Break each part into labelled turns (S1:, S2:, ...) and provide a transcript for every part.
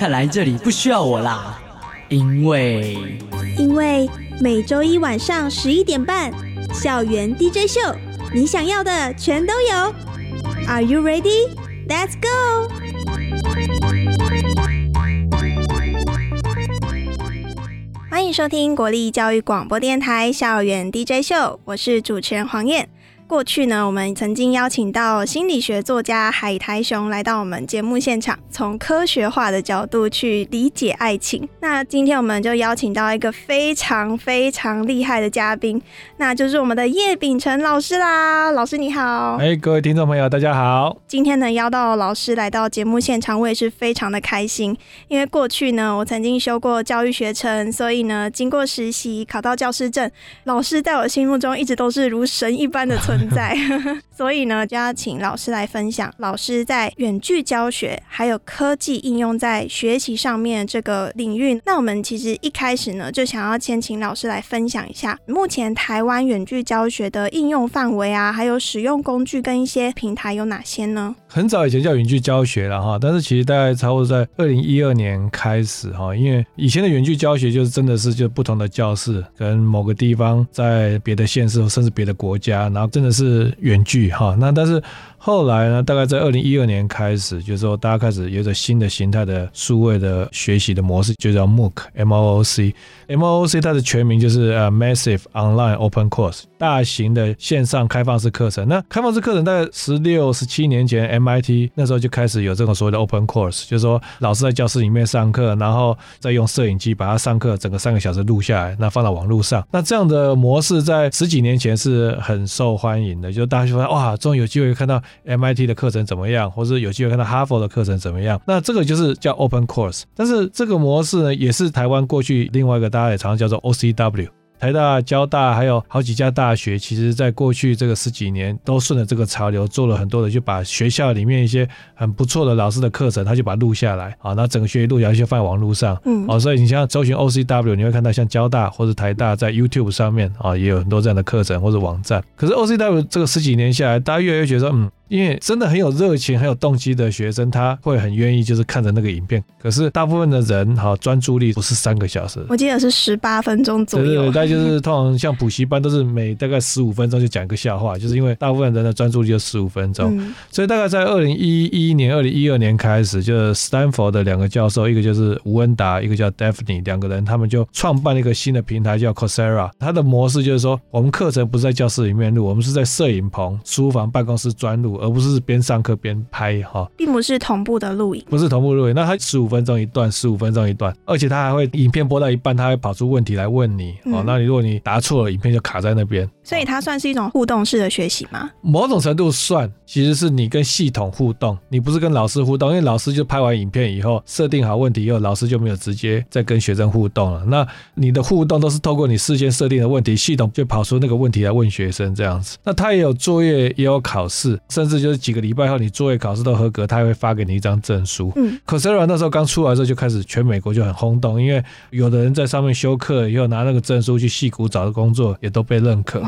S1: 看来这里不需要我啦，因为
S2: 因为每周一晚上十一点半，校园 DJ 秀，你想要的全都有。Are you ready? Let's go! 欢迎收听国立教育广播电台校园 DJ 秀，我是主持人黄燕。过去呢，我们曾经邀请到心理学作家海苔熊来到我们节目现场，从科学化的角度去理解爱情。那今天我们就邀请到一个非常非常厉害的嘉宾，那就是我们的叶秉成老师啦。老师你好，
S3: 哎，各位听众朋友大家好。
S2: 今天呢，邀到老师来到节目现场，我也是非常的开心，因为过去呢，我曾经修过教育学程，所以呢，经过实习考到教师证，老师在我心目中一直都是如神一般的存。在，所以呢，就要请老师来分享老师在远距教学还有科技应用在学习上面这个领域。那我们其实一开始呢，就想要先请老师来分享一下目前台湾远距教学的应用范围啊，还有使用工具跟一些平台有哪些呢？
S3: 很早以前叫远距教学了哈，但是其实大概差不多在二零一二年开始哈，因为以前的远距教学就是真的是就不同的教室跟某个地方在别的县市甚至别的国家，然后真的。是远距哈，那但是。后来呢，大概在二零一二年开始，就是说大家开始有着新的形态的数位的学习的模式，就叫 MOOC，M O O C，M O O C 它的全名就是呃 Massive Online Open Course，大型的线上开放式课程。那开放式课程大概十六、十七年前，MIT 那时候就开始有这种所谓的 Open Course，就是说老师在教室里面上课，然后再用摄影机把它上课整个三个小时录下来，那放到网络上。那这样的模式在十几年前是很受欢迎的，就大家就发现哇，终于有机会看到。MIT 的课程怎么样，或是有机会看到哈佛的课程怎么样？那这个就是叫 Open Course。但是这个模式呢，也是台湾过去另外一个大家也常常叫做 OCW。台大、交大还有好几家大学，其实在过去这个十几年都顺着这个潮流做了很多的，就把学校里面一些很不错的老师的课程，他就把它录下来啊，那整个学习录下来就放在网络上。嗯，哦，所以你像搜寻 OCW，你会看到像交大或者台大在 YouTube 上面啊，也有很多这样的课程或者网站。可是 OCW 这个十几年下来，大家越来越觉得嗯。因为真的很有热情、很有动机的学生，他会很愿意就是看着那个影片。可是大部分的人哈，专注力不是三个小时，
S2: 我记得是十八分钟左右。
S3: 对对对，大概就是通常像补习班都是每大概十五分钟就讲一个笑话，就是因为大部分人的专注力就十五分钟。所以大概在二零一一年、二零一二年开始，就是斯坦福的两个教授，一个就是吴恩达，一个叫 Daphne，两个人他们就创办了一个新的平台叫 Coursera。它的模式就是说，我们课程不是在教室里面录，我们是在摄影棚、书房、办公室专录。而不是边上课边拍哈，
S2: 并不是同步的录影，
S3: 不是同步录影。那它十五分钟一段，十五分钟一段，而且它还会影片播到一半，它会跑出问题来问你哦。那你如果你答错了，影片就卡在那边。
S2: 所以它算是一种互动式的学习吗？
S3: 某种程度算，其实是你跟系统互动，你不是跟老师互动，因为老师就拍完影片以后设定好问题以后，老师就没有直接再跟学生互动了。那你的互动都是透过你事先设定的问题，系统就跑出那个问题来问学生这样子。那他也有作业，也有考试，甚至就是几个礼拜后你作业考试都合格，他还会发给你一张证书。嗯，Coursera 那时候刚出来的时候就开始全美国就很轰动，因为有的人在上面修课以后拿那个证书去戏谷找的工作也都被认可。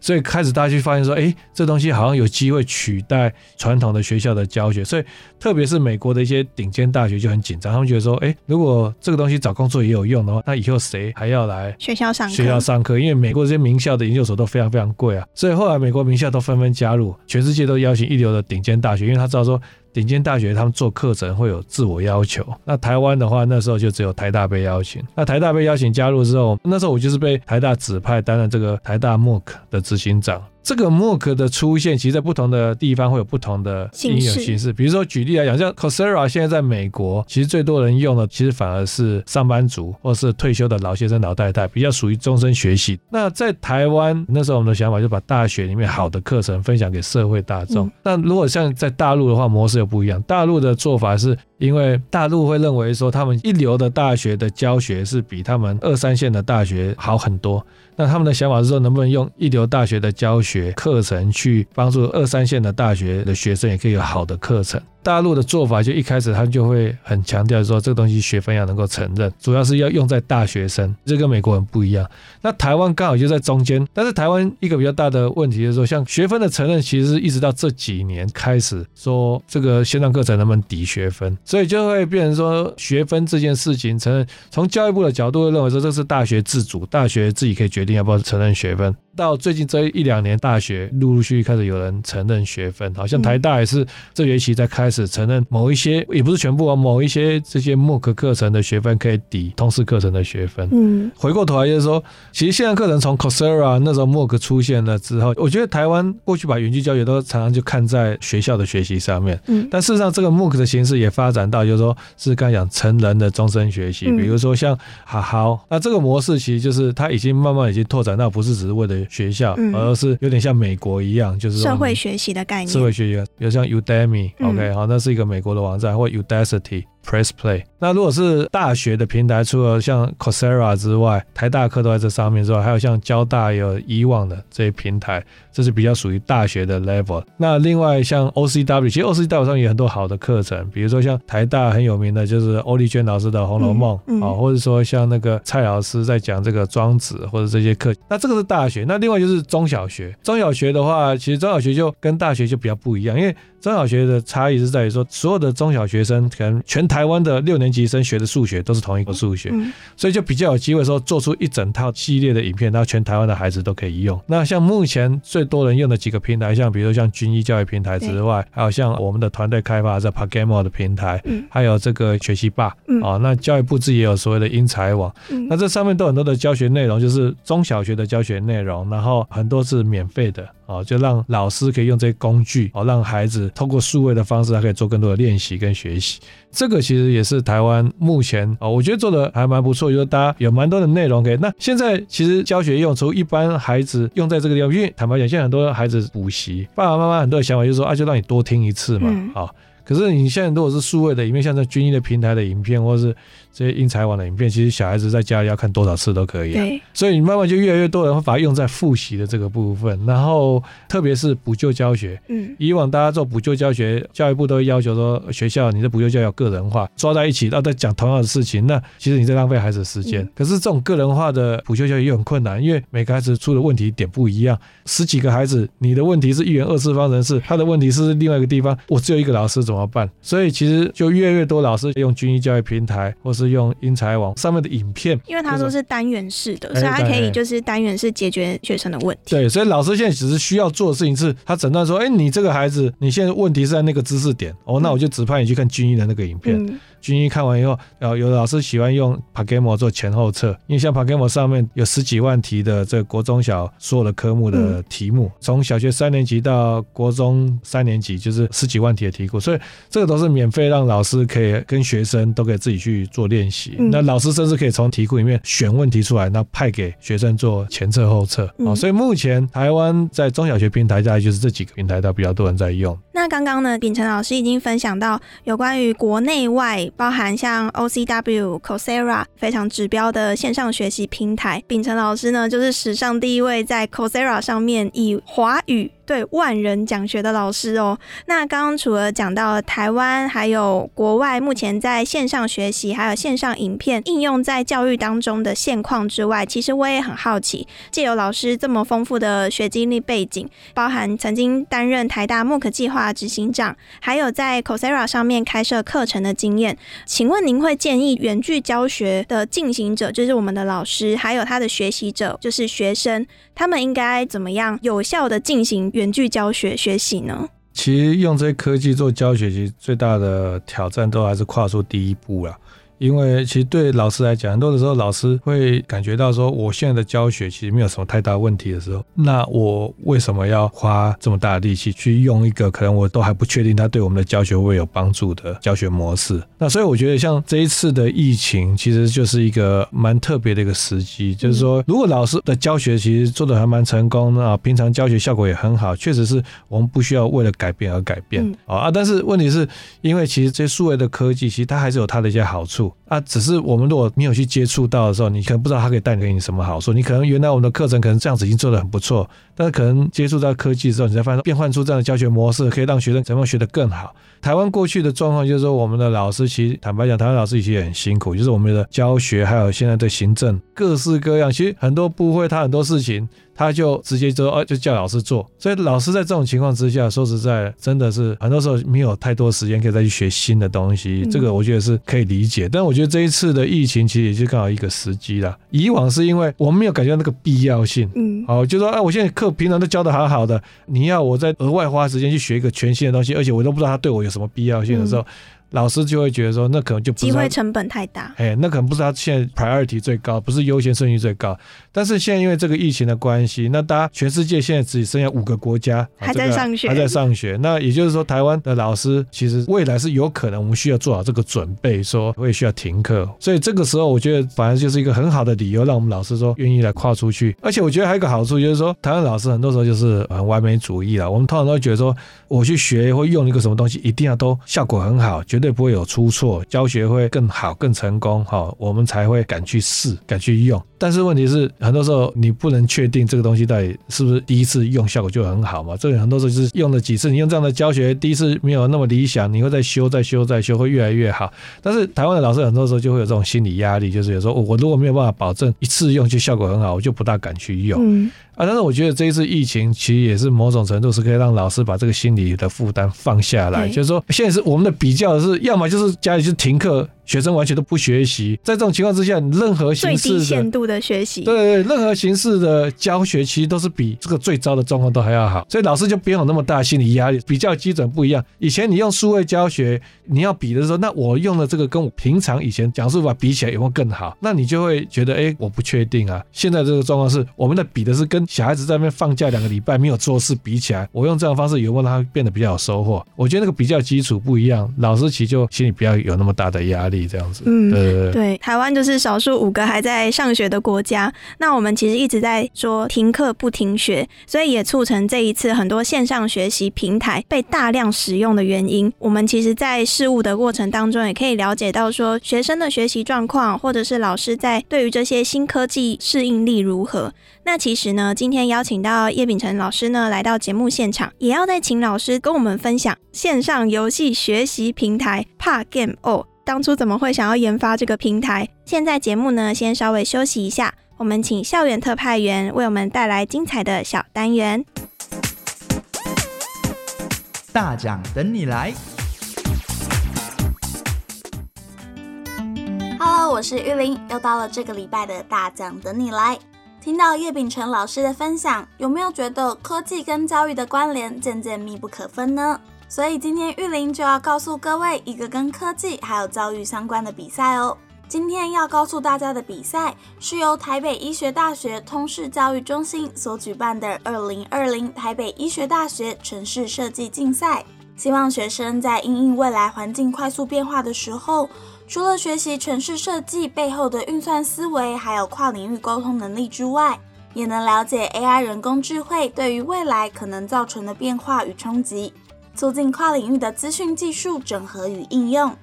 S3: 所以开始大家就发现说，哎，这东西好像有机会取代传统的学校的教学。所以特别是美国的一些顶尖大学就很紧张，他们觉得说，哎，如果这个东西找工作也有用的话，那以后谁还要来
S2: 学校上
S3: 学校上课？因为美国这些名校的研究所都非常非常贵啊。所以后来美国名校都纷纷加入，全世界都邀请一流的顶尖大学，因为他知道说。顶尖大学他们做课程会有自我要求，那台湾的话那时候就只有台大被邀请，那台大被邀请加入之后，那时候我就是被台大指派担任这个台大 MOOC 的执行长。这个 MOOC 的出现，其实在不同的地方会有不同的应用形式。比如说，举例来讲，像 Coursera 现在在美国，其实最多人用的，其实反而是上班族或是退休的老先生、老太太，比较属于终身学习。那在台湾，那时候我们的想法就把大学里面好的课程分享给社会大众。那如果像在大陆的话，模式又不一样。大陆的做法是因为大陆会认为说他们一流的大学的教学是比他们二三线的大学好很多。那他们的想法是说，能不能用一流大学的教学课程去帮助二三线的大学的学生也可以有好的课程？大陆的做法就一开始他就会很强调说，这个东西学分要能够承认，主要是要用在大学生，这跟美国人不一样。那台湾刚好就在中间，但是台湾一个比较大的问题就是说，像学分的承认，其实一直到这几年开始说这个线上课程能不能抵学分，所以就会变成说学分这件事情承认，从教育部的角度会认为说这是大学自主，大学自己可以决定要不要承认学分。到最近这一两年，大学陆陆续续开始有人承认学分，好像台大也是这学期在开始承认某一些，也不是全部啊，某一些这些默克课程的学分可以抵通识课程的学分。
S2: 嗯，
S3: 回过头来就是说，其实线上课程从 Coursera 那时候默克出现了之后，我觉得台湾过去把远距教学都常常就看在学校的学习上面，
S2: 嗯。
S3: 但事实上这个默克的形式也发展到就是说是刚才讲成人的终身学习，
S2: 嗯。
S3: 比如说像好好，那这个模式其实就是它已经慢慢已经拓展到不是只是为了学校，
S2: 嗯
S3: 而是有点像美国一样，就是
S2: 社会学习的概念，
S3: 社会学习，比如像 Udemy，OK，、
S2: 嗯
S3: 好，那是一个美国的网站，或 Udacity。Press Play。那如果是大学的平台，除了像 Coursera 之外，台大课都在这上面之外，还有像交大也有以往的这些平台，这是比较属于大学的 level。那另外像 OCW，其实 OCW 上也有很多好的课程，比如说像台大很有名的就是欧丽娟老师的《红楼梦》
S2: 嗯嗯
S3: 啊，或者说像那个蔡老师在讲这个庄子或者这些课。那这个是大学，那另外就是中小学。中小学的话，其实中小学就跟大学就比较不一样，因为中小学的差异是在于说，所有的中小学生可能全台湾的六年级生学的数学都是同一个数学，
S2: 嗯。
S3: 所以就比较有机会说做出一整套系列的影片，然后全台湾的孩子都可以用。那像目前最多人用的几个平台，像比如说像军医教育平台之外，还有像我们的团队开发的 Pagamo 的平台，
S2: 嗯。
S3: 还有这个学习吧，
S2: 嗯。
S3: 哦，那教育部自己也有所谓的英才网，
S2: 嗯。
S3: 那这上面都有很多的教学内容，就是中小学的教学内容，然后很多是免费的哦，就让老师可以用这些工具哦，让孩子通过数位的方式，他可以做更多的练习跟学习。这个其实也是台湾目前哦，我觉得做的还蛮不错，就是大家有蛮多的内容可以。那现在其实教学用除一般孩子用在这个地方，因为坦白讲，现在很多孩子补习，爸爸妈妈很多的想法就是说啊，就让你多听一次嘛，
S2: 嗯
S3: 好、可是你现在如果是数位的影片，像在军医的平台的影片，或是这些英才网的影片，其实小孩子在家里要看多少次都可以、啊。
S2: 对，
S3: 所以你慢慢就越来越多人会把它用在复习的这个部分，然后特别是补救教学。
S2: 嗯
S3: 以往大家做补救教学，教育部都会要求说，学校你的补救教育要个人化，抓在一起，然后再讲同样的事情，那其实你在浪费孩子的时间。
S2: 嗯
S3: 可是这种个人化的补救教育又很困难，因为每个孩子出的问题点不一样，十几个孩子，你的问题是一元二次方程式，他的问题是另外一个地方，我只有一个老师怎么办？所以其实就越来越多老师用军医教育平台，或是用英才网上面的影片，
S2: 因为他都是单元式的，
S3: 哎
S2: 所以它可以就是单元式解决学生的问题。
S3: 对，所以老师现在只是需要做的事情是，他诊断说，哎，你这个孩子，你现在问题是在那个知识点，哦，那我就指派你去看军医的那个影片。
S2: 嗯
S3: 军医看完以后，呃，有的老师喜欢用 Pagamo 做前后测，因为像 Pagamo 上面有十几万题的这个国中小所有的科目的题目，从小学三年级到国中三年级，就是十几万题的题库，所以这个都是免费让老师可以跟学生都可以自己去做练习。
S2: 嗯
S3: 那老师甚至可以从题库里面选问题出来，那派给学生做前测后测。
S2: 嗯
S3: 哦，所以目前台湾在中小学平台大概就是这几个平台，都比较多人在用。
S2: 那刚刚呢，秉承老师已经分享到有关于国内外，包含像 OCW、Coursera 非常指标的线上学习平台。秉承老师呢，就是史上第一位在 Coursera 上面以华语对万人讲学的老师哦。那刚刚除了讲到台湾还有国外目前在线上学习还有线上影片应用在教育当中的现况之外，其实我也很好奇，借由老师这么丰富的学经历背景，包含曾经担任台大默克计划执行长，还有在 Coursera 上面开设课程的经验。请问您会建议远距教学的进行者，就是我们的老师，还有他的学习者，就是学生，他们应该怎么样有效的进行远距教学学习呢？
S3: 其实用这些科技做教学，其实最大的挑战都还是跨出第一步啦。因为其实对老师来讲，很多的时候老师会感觉到说，我现在的教学其实没有什么太大问题的时候，那我为什么要花这么大的力气去用一个可能我都还不确定它对我们的教学会有帮助的教学模式？那所以我觉得像这一次的疫情，其实就是一个蛮特别的一个时机，就是说如果老师的教学其实做的还蛮成功，那平常教学效果也很好，确实是我们不需要为了改变而改变啊啊！但是问题是因为其实这数位的科技，其实它还是有它的一些好处。啊，只是我们如果没有去接触到的时候，你可能不知道它可以带给你什么好处。你可能原来我们的课程可能这样子已经做得很不错，但是可能接触到科技之后，你才发现变换出这样的教学模式，可以让学生怎么学得更好。台湾过去的状况就是说，我们的老师其实坦白讲，台湾老师其实也很辛苦，就是我们的教学还有现在的行政各式各样，其实很多部会他很多事情。他就直接说，哦，就叫老师做。所以老师在这种情况之下，说实在，真的是很多时候没有太多时间可以再去学新的东西。这个我觉得是可以理解。但我觉得这一次的疫情其实也就刚好一个时机了。以往是因为我们没有感觉到那个必要性，嗯，好，就说，啊，我现在课平常都教的好好的，你要我再额外花时间去学一个全新的东西，而且我都不知道它对我有什么必要性的时候。老师就会觉得说，那可能就
S2: 机会成本太大。
S3: 哎，那可能不是他现在 priority 最高，不是优先顺序最高。但是现在因为这个疫情的关系，那大家全世界现在只剩下五个国家
S2: 还在上学，
S3: 还在上学。那也就是说，台湾的老师其实未来是有可能，我们需要做好这个准备，说会需要停课。所以这个时候，我觉得反而就是一个很好的理由，让我们老师说愿意来跨出去。而且我觉得还有一个好处，就是说台湾老师很多时候就是很完美主义了。我们通常都会觉得说，我去学或用一个什么东西，一定要都效果很好，绝对不会有出。错，教学会更好、更成功，哈，我们才会敢去试、敢去用。但是问题是，很多时候你不能确定这个东西到底是不是第一次用效果就很好嘛？这个很多时候就是用了几次，你用这样的教学，第一次没有那么理想，你会再修、再修、再修，会越来越好。但是台湾的老师很多时候就会有这种心理压力，就是有时候我如果没有办法保证一次用就效果很好，我就不大敢去用。嗯啊，但是我觉得这一次疫情其实也是某种程度是可以让老师把这个心理的负担放下来，就是说现在是我们的比较是，要么就是家里就停课。学生完全都不学习，在这种情况之下，任何形式
S2: 的限度的学习，
S3: 对对，任何形式的教学其实都是比这个最糟的状况都还要好，所以老师就不用有那么大心理压力。比较基准不一样，以前你用数位教学，你要比的时候，那我用的这个跟我平常以前讲述法比起来有没有更好？那你就会觉得，哎，我不确定啊。现在这个状况是，我们的比的是跟小孩子在那边放假两个礼拜没有做事比起来，我用这样的方式有没有让他变得比较有收获？我觉得那个比较基础不一样，老师其实就心里不要有那么大的压力。这样子，嗯，
S2: 对，台湾就是少数五个还在上学的国家。那我们其实一直在说停课不停学，所以也促成这一次很多线上学习平台被大量使用的原因。我们其实，在事务的过程当中，也可以了解到说学生的学习状况，或者是老师在对于这些新科技适应力如何。那其实呢，今天邀请到叶秉辰老师呢来到节目现场，也要再请老师跟我们分享线上游戏学习平台怕 Game O。当初怎么会想要研发这个平台？现在节目呢，先稍微休息一下，我们请校园特派员为我们带来精彩的小单元。
S4: 大奖等你来
S5: ！Hello，我是玉玲，又到了这个礼拜的大奖等你来。听到叶秉成老师的分享，有没有觉得科技跟教育的关联渐渐密不可分呢？所以今天玉林就要告诉各位一个跟科技还有教育相关的比赛哦。今天要告诉大家的比赛是由台北医学大学通识教育中心所举办的二零二零台北医学大学城市设计竞赛。希望学生在应应未来环境快速变化的时候，除了学习城市设计背后的运算思维，还有跨领域沟通能力之外，也能了解 AI 人工智慧对于未来可能造成的变化与冲击。促进跨领域的资讯技术整合与应用，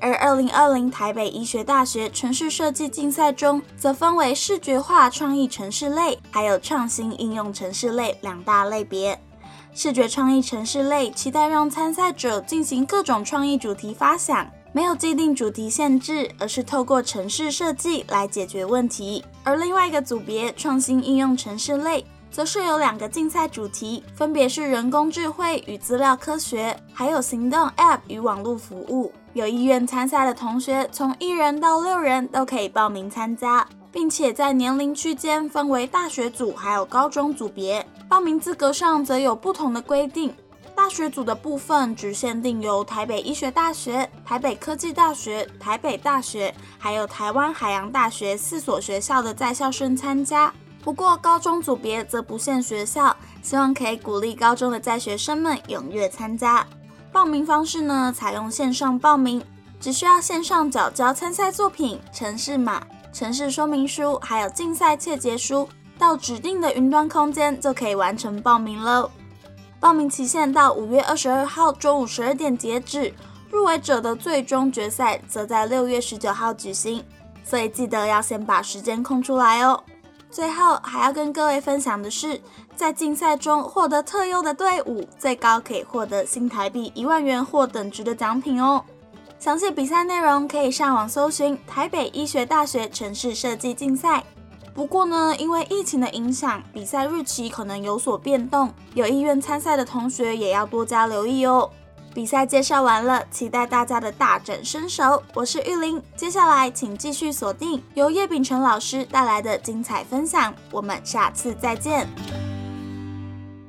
S5: 而二零二零台北医学大学城市设计竞赛中，则分为视觉化创意城市类，还有创新应用城市类两大类别。视觉创意城市类期待让参赛者进行各种创意主题发想，没有既定主题限制，而是透过城市设计来解决问题。而另外一个组别创新应用城市类。则是有两个竞赛主题，分别是人工智慧与资料科学，还有行动 App 与网络服务。有意愿参赛的同学，从一人到六人都可以报名参加，并且在年龄区间分为大学组还有高中组别。报名资格上则有不同的规定。大学组的部分只限定由台北医学大学、台北科技大学、台北大学，还有台湾海洋大学四所学校的在校生参加。不过高中组别则不限学校，希望可以鼓励高中的在学生们踊跃参加。报名方式呢，采用线上报名，只需要线上缴交参赛作品、城市码、城市说明书，还有竞赛切结书，到指定的云端空间就可以完成报名喽。报名期限到五月二十二号中午十二点截止，入围者的最终决赛则在六月十九号举行，所以记得要先把时间空出来哦。最后还要跟各位分享的是，在竞赛中获得特优的队伍，最高可以获得新台币一万元或等值的奖品哦。详细比赛内容可以上网搜寻台北医学大学城市设计竞赛。不过呢，因为疫情的影响，比赛日期可能有所变动，有意愿参赛的同学也要多加留意哦。比赛介绍完了，期待大家的大展身手。我是玉玲，接下来请继续锁定由叶秉成老师带来的精彩分享，我们下次再见。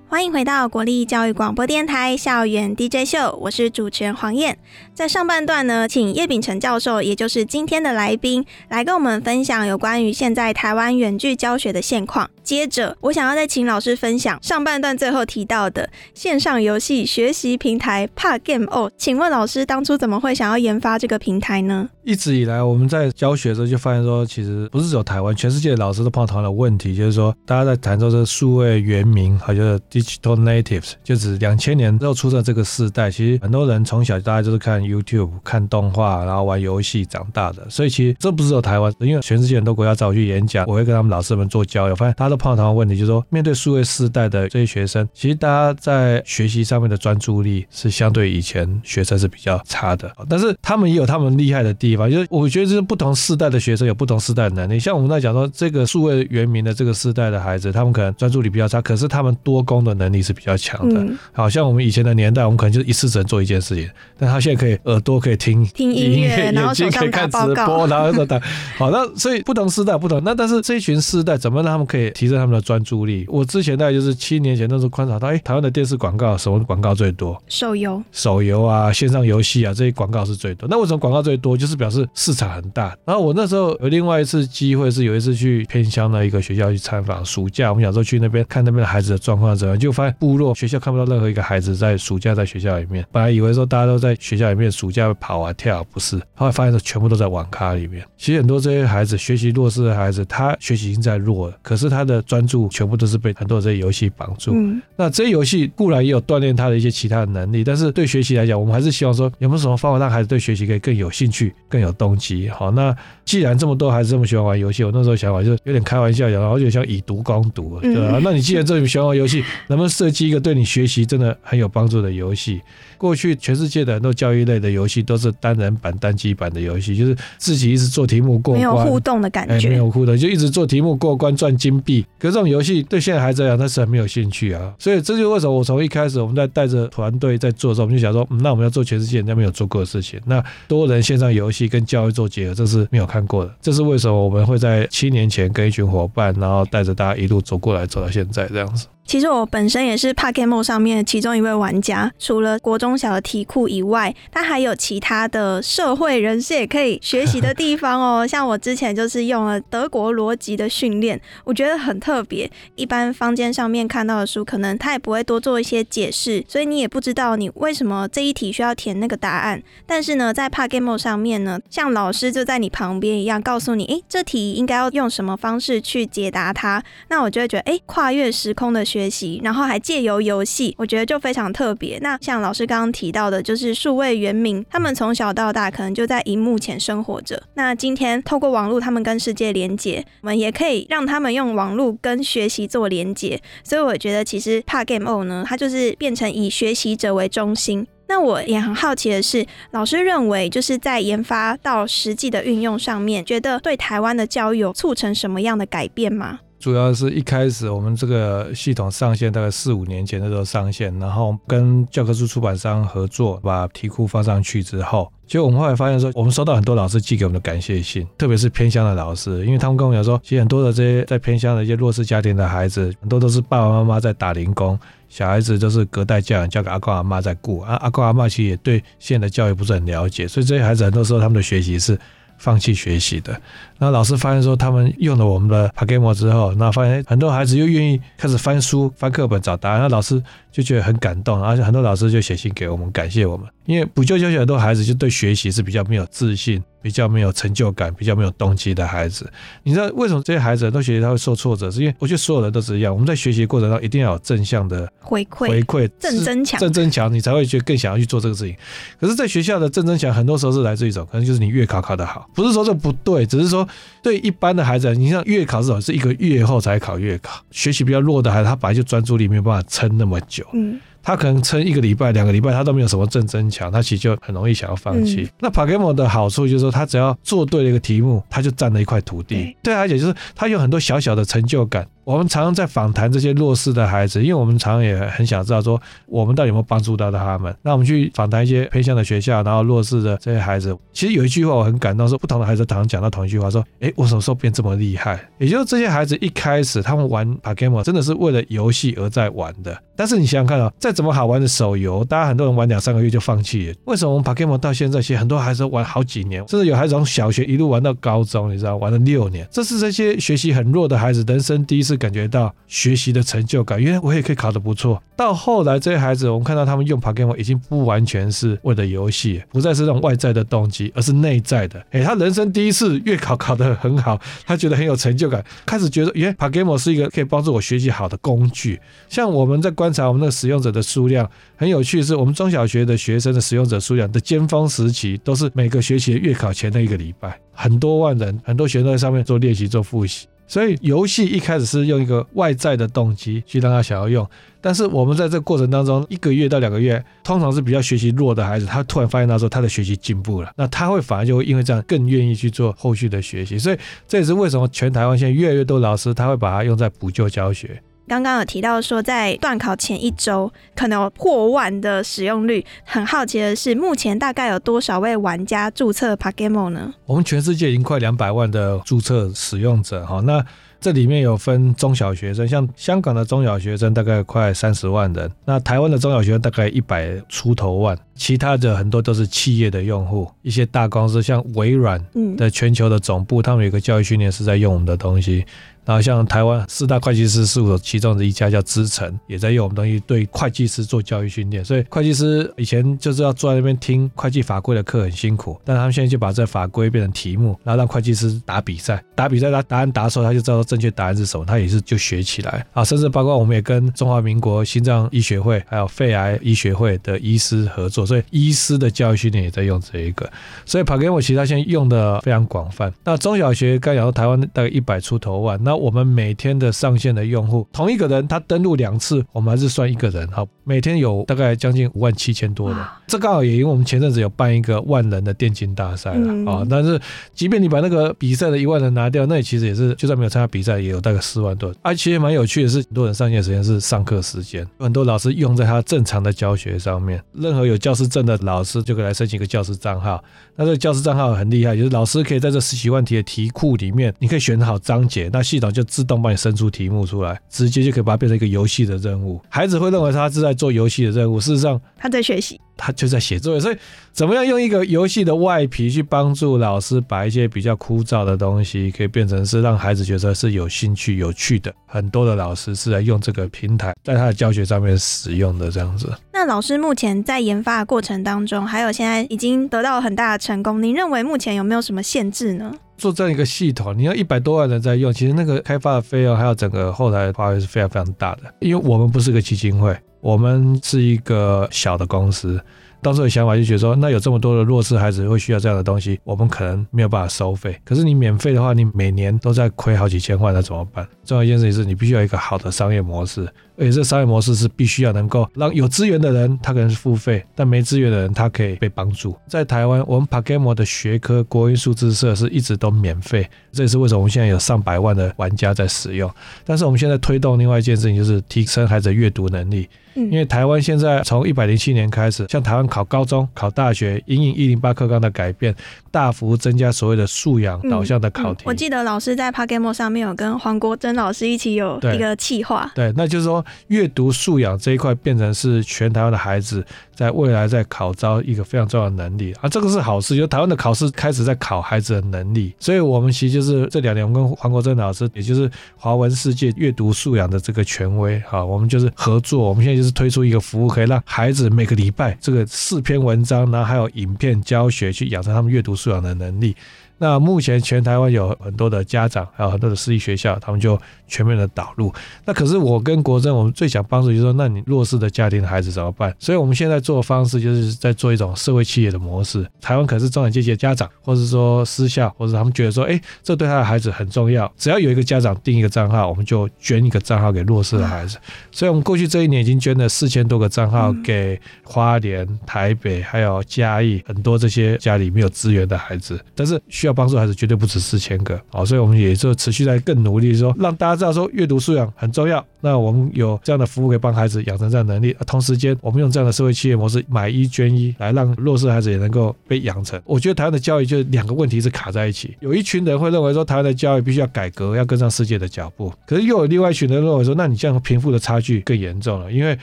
S2: 欢迎回到国立教育广播电台校园 DJ 秀，我是主持人黄燕。在上半段呢，请叶秉成教授，也就是今天的来宾，来跟我们分享有关于现在台湾远距教学的现况。接着，我想要再请老师分享上半段最后提到的线上游戏学习平台 Pa Game O。请问老师当初怎么会想要研发这个平台呢？
S3: 一直以来，我们在教学的时候就发现说，其实不是只有台湾，全世界的老师都碰到同样的问题，就是说大家在谈说这数位原民，好就是 digital natives，就指两千年之后出生这个世代。其实很多人从小大家就是看 YouTube、看动画，然后玩游戏长大的。所以其实这不是只有台湾，因为全世界很多国家找我去演讲，我会跟他们老师们做交流，发现大家都碰到同样的问题，就是说面对数位世代的这些学生，其实大家在学习上面的专注力是相对以前学生是比较差的，但是他们也有他们厉害的地方。就是我觉得，就是不同世代的学生有不同世代的能力。像我们在讲说，这个数位原民的这个世代的孩子，他们可能专注力比较差，可是他们多功的能力是比较强的。好像我们以前的年代，我们可能就是一次只能做一件事情，但他现在可以耳朵可以听
S2: 听音乐，
S3: 眼睛可以看直播，然后说打。好，那所以不同世代不同。那但是这一群世代怎么让他们可以提升他们的专注力？我之前大概就是七年前那时候观察到，哎，台湾的电视广告什么广告最多？
S2: 手游、
S3: 手游啊，线上游戏啊，这些广告是最多。那为什么广告最多？就是表示市场很大。然后我那时候有另外一次机会，是有一次去偏乡的一个学校去参访，暑假我们小时候去那边看那边的孩子的状况怎样，就发现部落学校看不到任何一个孩子在暑假在学校里面。本来以为说大家都在学校里面暑假跑啊跳，不是，后来发现说全部都在网咖里面。其实很多这些孩子学习弱势的孩子，他学习已经在弱了，可是他的专注全部都是被很多这些游戏绑住。那这些游戏固然也有锻炼他的一些其他的能力，但是对学习来讲，我们还是希望说有没有什么方法让孩子对学习可以更有兴趣、更有动机。好，那既然这么多孩子这么喜欢玩游戏，我那时候想法就是有点开玩笑讲，然后就像以毒攻毒，对吧？那你既然这么喜欢玩游戏，能不能设计一个对你学习真的很有帮助的游戏？过去全世界的很多教育类的游戏都是单人版、单机版的游戏，就是自己一直做题目过关，
S2: 没有互动的感觉，
S3: 没有互动，就一直做题目过关赚金币。可是这种游戏对现在孩子来讲，他是很没有兴趣啊。所以这就是为什么我从一开始我们在带着团队在做的时候，我们就想说，那我们要做全世界人家没有做过的事情，那多人线上游戏跟教育做结合，这是没有看过的。这是为什么我们会在七年前跟一群伙伴，然后带着大家一路走过来，走到现在这样子。
S2: 其实我本身也是 Pokemon 上面其中一位玩家，除了国中小的题库以外，它还有其他的社会人士也可以学习的地方哦。像我之前就是用了德国逻辑的训练，我觉得很特别。一般坊间上面看到的书，可能他也不会多做一些解释，所以你也不知道你为什么这一题需要填那个答案。但是呢，在 Pokemon 上面呢，像老师就在你旁边一样，告诉你，诶，这题应该要用什么方式去解答它。那我就会觉得，诶，跨越时空的学。学习，然后还借由游戏，我觉得就非常特别。那像老师刚刚提到的，就是数位原民，他们从小到大可能就在荧幕前生活着。那今天透过网络，他们跟世界连接，我们也可以让他们用网络跟学习做连接。所以我觉得，其实 Par Game O 呢，它就是变成以学习者为中心。那我也很好奇的是，老师认为就是在研发到实际的运用上面，觉得对台湾的教育促成什么样的改变吗？
S3: 主要是一开始我们这个系统上线大概四五年前的时候上线，然后跟教科书出版商合作，把题库放上去之后，结果我们后来发现说，我们收到很多老师寄给我们的感谢信，特别是偏乡的老师，因为他们跟我讲说，其实很多的这些在偏乡的一些弱势家庭的孩子，很多都是爸爸妈妈在打零工，小孩子都是隔代教养，交给阿公阿妈在顾，啊阿公阿妈其实也对现在的教育不是很了解，所以这些孩子很多时候他们的学习是。放弃学习的，那老师发现说，他们用了我们的 p a g a m o 之后，那发现很多孩子又愿意开始翻书、翻课本找答案，那老师就觉得很感动，而且很多老师就写信给我们感谢我们，因为补救教学很多孩子就对学习是比较没有自信。比较没有成就感、比较没有动机的孩子，你知道为什么这些孩子都学习他会受挫折？是因为我觉得所有人都是一样，我们在学习过程中一定要有正向的
S2: 回馈，
S3: 回馈
S2: 正增强，
S3: 正增强，你才会觉得更想要去做这个事情。可是，在学校的正增强，很多时候是来自一种，可能就是你月考考得好，不是说这不对，只是说对一般的孩子，你像月考这种是一个月后才考月考，学习比较弱的孩子，他本来就专注力没有办法撑那么久。嗯。他可能撑一个礼拜、两个礼拜，他都没有什么正增强，他其实就很容易想要放弃。那 a m o 的好处就是说，他只要做对了一个题目，他就占了一块土地。对他而且就是他有很多小小的成就感。我们常常在访谈这些弱势的孩子，因为我们常常也很想知道说，我们到底有没有帮助到他们。那我们去访谈一些偏向的学校，然后弱势的这些孩子，其实有一句话我很感动，说不同的孩子常常讲到同一句话，说，哎，我什么时候变这么厉害？也就是这些孩子一开始他们玩 p a g a m o 真的是为了游戏而在玩的。但是你想想看啊，再怎么好玩的手游，大家很多人玩两三个月就放弃了。为什么我们 p a g a m o 到现在，其实很多孩子玩好几年，甚至有孩子从小学一路玩到高中，你知道，玩了六年。这是这些学习很弱的孩子人生第一次感觉到。学习的成就感，原来我也可以考得不错。到后来，这些孩子，我们看到他们用 p a g a m o 已经不完全是为了游戏，不再是那种外在的动机，而是内在的。哎，他人生第一次月考考得很好，他觉得很有成就感，开始觉得，耶 p a g a m o 是一个可以帮助我学习好的工具。像我们在观察我们那个使用者的数量，很有趣，是我们中小学的学生的使用者数量的尖峰时期，都是每个学期的月考前的一个礼拜，很多万人，很多学生在上面做练习、做复习。所以游戏一开始是用一个外在的动机去让他想要用，但是我们在这个过程当中，一个月到两个月，通常是比较学习弱的孩子，他突然发现他说他的学习进步了，那他会反而就会因为这样更愿意去做后续的学习。所以这也是为什么全台湾现在越来越多老师他会把它用在补救教学。
S2: 刚刚有提到说，在断考前一周可能有破万的使用率。很好奇的是，目前大概有多少位玩家注册 Pakemo 呢？
S3: 我们全世界已经快两百万的注册使用者哈。那这里面有分中小学生，像香港的中小学生大概快三十万人，那台湾的中小学生大概一百出头万，其他的很多都是企业的用户，一些大公司像微软的全球的总部，他们有个教育训练是在用我们的东西。然后像台湾四大会计师事务所其中的一家叫资诚，也在用我们东西对会计师做教育训练。所以会计师以前就是要坐在那边听会计法规的课，很辛苦。但他们现在就把这法规变成题目，然后让会计师打比赛，打比赛他答案答错，他就知道正确答案是什么，他也是就学起来啊。甚至包括我们也跟中华民国心脏医学会还有肺癌医学会的医师合作，所以医师的教育训练也在用这一个。所以 p a g a m o 其他现在用的非常广泛。那中小学刚讲到台湾大概一百出头万，那我们每天的上线的用户，同一个人他登录两次，我们还是算一个人哈。每天有大概将近五万七千多人，这刚好也因为我们前阵子有办一个万人的电竞大赛了啊。但是即便你把那个比赛的一万人拿掉，那也其实也是就算没有参加比赛，也有大概四万多人。而且蛮有趣的是，很多人上线时间是上课时间，很多老师用在他正常的教学上面。任何有教师证的老师就可以来申请一个教师账号。那这个教师账号很厉害，就是老师可以在这十几万题的题库里面，你可以选好章节，那系统就自动帮你生出题目出来，直接就可以把它变成一个游戏的任务。孩子会认为他是在做游戏的任务，事实上
S2: 他在学习。
S3: 他就在写作业，所以怎么样用一个游戏的外皮去帮助老师把一些比较枯燥的东西，可以变成是让孩子觉得是有兴趣、有趣的。很多的老师是在用这个平台在他的教学上面使用的这样子。
S2: 那老师目前在研发的过程当中，还有现在已经得到很大的成功，您认为目前有没有什么限制呢？
S3: 做这样一个系统，你要一百多万人在用，其实那个开发的费用还有整个后台的花费是非常非常大的。因为我们不是个基金会。我们是一个小的公司，当时的想法就觉得说，那有这么多的弱势孩子会需要这样的东西，我们可能没有办法收费。可是你免费的话，你每年都在亏好几千万，那怎么办？重要一件事情是你必须要一个好的商业模式。而且这商业模式是必须要能够让有资源的人他可能是付费，但没资源的人他可以被帮助。在台湾，我们 Pagamo 的学科国音数字社是一直都免费，这也是为什么我们现在有上百万的玩家在使用。但是我们现在推动另外一件事情，就是提升孩子阅读能力。因为台湾现在从一百零七年开始，像台湾考高中、考大学，因应一零八课纲的改变，大幅增加所谓的素养导向的考题。
S2: 我记得老师在 Pagamo 上面有跟黄国珍老师一起有一个企划。
S3: 对，那就是说阅读素养这一块变成是全台湾的孩子在未来在考招一个非常重要的能力啊，这个是好事，就台湾的考试开始在考孩子的能力。所以我们其实就是这两年，我们跟黄国珍老师，也就是华文世界阅读素养的这个权威好，我们就是合作，我们现在就是推出一个服务，可以让孩子每个礼拜这个四篇文章，然后还有影片教学，去养成他们阅读素养的能力。那目前全台湾有很多的家长，还有很多的私立学校，他们就全面的导入。那可是我跟国政，我们最想帮助就是说，那你弱势的家庭的孩子怎么办？所以我们现在做的方式就是在做一种社会企业的模式。台湾可是中产阶级的家长，或者说私校，或者他们觉得说，哎，这对他的孩子很重要。只要有一个家长订一个账号，我们就捐一个账号给弱势的孩子。所以我们过去这一年已经捐了四千多个账号给花莲、台北还有嘉义很多这些家里没有资源的孩子，但是需要。要帮助孩子绝对不止四千个啊，所以我们也就持续在更努力，说让大家知道说阅读素养很重要。那我们有这样的服务可以帮孩子养成这样能力，同时间我们用这样的社会企业模式买一捐一，来让弱势孩子也能够被养成。我觉得台湾的教育就两个问题是卡在一起，有一群人会认为说台湾的教育必须要改革，要跟上世界的脚步，可是又有另外一群人认为说，那你这样贫富的差距更严重了，因为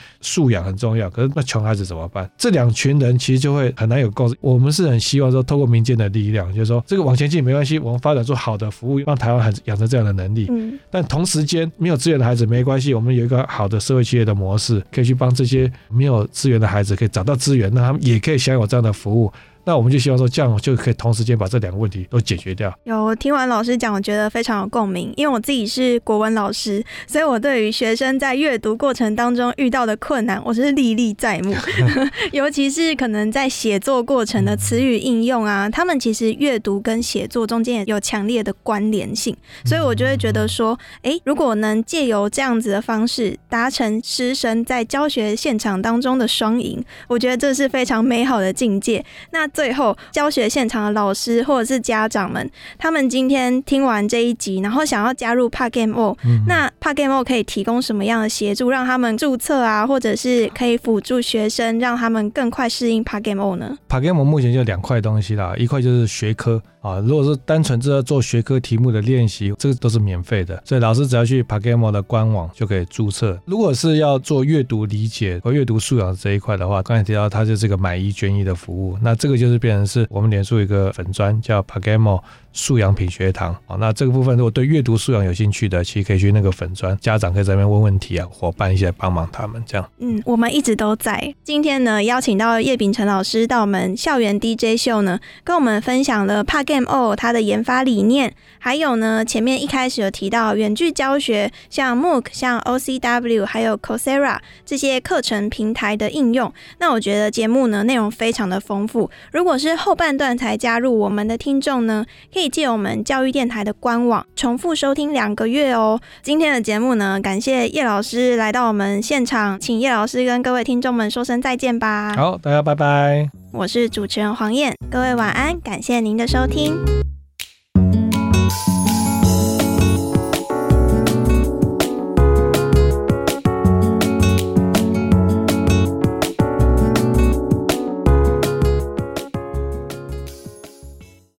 S3: 素养很重要，可是那穷孩子怎么办？这两群人其实就会很难有共识。我们是很希望说，透过民间的力量，就是说这个网。前进没关系，我们发展出好的服务，让台湾孩子养成这样的能力。嗯，但同时间没有资源的孩子没关系，我们有一个好的社会企业的模式，可以去帮这些没有资源的孩子可以找到资源，那他们也可以享有这样的服务。那我们就希望说，这样就可以同时间把这两个问题都解决掉。
S2: 有听完老师讲，我觉得非常有共鸣，因为我自己是国文老师，所以我对于学生在阅读过程当中遇到的困难，我是历历在目。尤其是可能在写作过程的词语应用啊，他们其实阅读跟写作中间也有强烈的关联性，所以我就会觉得说，哎，如果能借由这样子的方式达成师生在教学现场当中的双赢，我觉得这是非常美好的境界。那最后，教学现场的老师或者是家长们，他们今天听完这一集，然后想要加入 Pagamo，那 Pagamo 可以提供什么样的协助，让他们注册啊，或者是可以辅助学生，让他们更快适应 Pagamo 呢
S3: ？Pagamo 目前就两块东西啦，一块就是学科。啊，如果是单纯是要做学科题目的练习，这个都是免费的，所以老师只要去 Pagamo 的官网就可以注册。如果是要做阅读理解和阅读素养这一块的话，刚才提到它就是个买一捐一的服务，那这个就是变成是我们连出一个粉砖叫 Pagamo。素养品学堂啊，那这个部分如果对阅读素养有兴趣的，其实可以去那个粉砖，家长可以在那边问问题啊，伙伴一起来帮忙他们这样。
S2: 嗯，我们一直都在。今天呢，邀请到叶秉辰老师到我们校园 DJ 秀呢，跟我们分享了 Pagamo 它的研发理念，还有呢前面一开始有提到远距教学，像 MOOC、像 OCW 还有 Coursera 这些课程平台的应用。那我觉得节目呢内容非常的丰富。如果是后半段才加入我们的听众呢，可以。借我们教育电台的官网重复收听两个月哦。今天的节目呢，感谢叶老师来到我们现场，请叶老师跟各位听众们说声再见吧。
S3: 好，大家拜拜。
S2: 我是主持人黄燕，各位晚安，感谢您的收听。listening.